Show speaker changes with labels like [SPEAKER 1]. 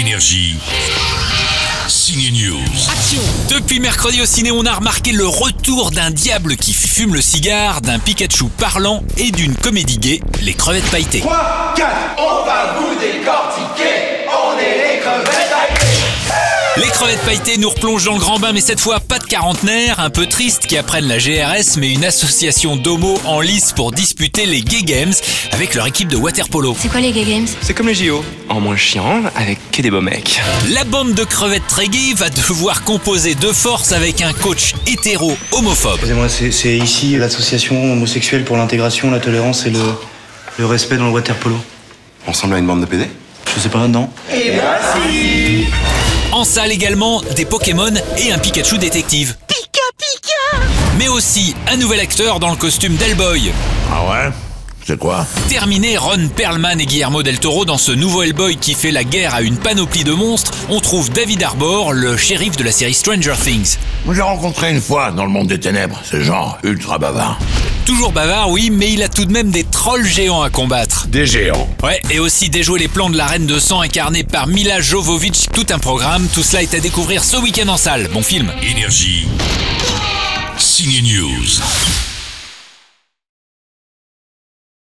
[SPEAKER 1] Énergie. Signe News.
[SPEAKER 2] Depuis mercredi au ciné, on a remarqué le retour d'un diable qui fume le cigare, d'un Pikachu parlant et d'une comédie gay, les crevettes pailletées.
[SPEAKER 3] 3, 4, on va vous Les crevettes pailletées
[SPEAKER 2] nous replongent dans le grand bain, mais cette fois pas de quarantenaire, un peu triste qui apprennent la GRS, mais une association d'homos en lice pour disputer les Gay Games avec leur équipe de waterpolo.
[SPEAKER 4] C'est quoi les gay games?
[SPEAKER 5] C'est comme les JO, en moins chiant, avec que des beaux mecs.
[SPEAKER 2] La bande de crevettes très gays va devoir composer de force avec un coach hétéro homophobe.
[SPEAKER 6] Excusez-moi, c'est ici l'association homosexuelle pour l'intégration, la tolérance et le, le respect dans le water polo.
[SPEAKER 7] On ressemble à une bande de PD
[SPEAKER 6] Je sais pas là-dedans.
[SPEAKER 2] En salle également, des Pokémon et un Pikachu détective. Pika Pika Mais aussi un nouvel acteur dans le costume d'Hellboy.
[SPEAKER 1] Ah ouais? C'est quoi?
[SPEAKER 2] Terminé Ron Perlman et Guillermo del Toro dans ce nouveau Hellboy qui fait la guerre à une panoplie de monstres, on trouve David Arbor, le shérif de la série Stranger Things.
[SPEAKER 1] Moi j'ai rencontré une fois dans le monde des ténèbres, ce genre ultra bavard.
[SPEAKER 2] Toujours bavard, oui, mais il a tout de même des trolls géants à combattre.
[SPEAKER 1] Des géants.
[SPEAKER 2] Ouais, et aussi déjouer les plans de la reine de sang incarnée par Mila Jovovich, tout un programme, tout cela est à découvrir ce week-end en salle. Bon film.
[SPEAKER 1] Énergie. Signe News.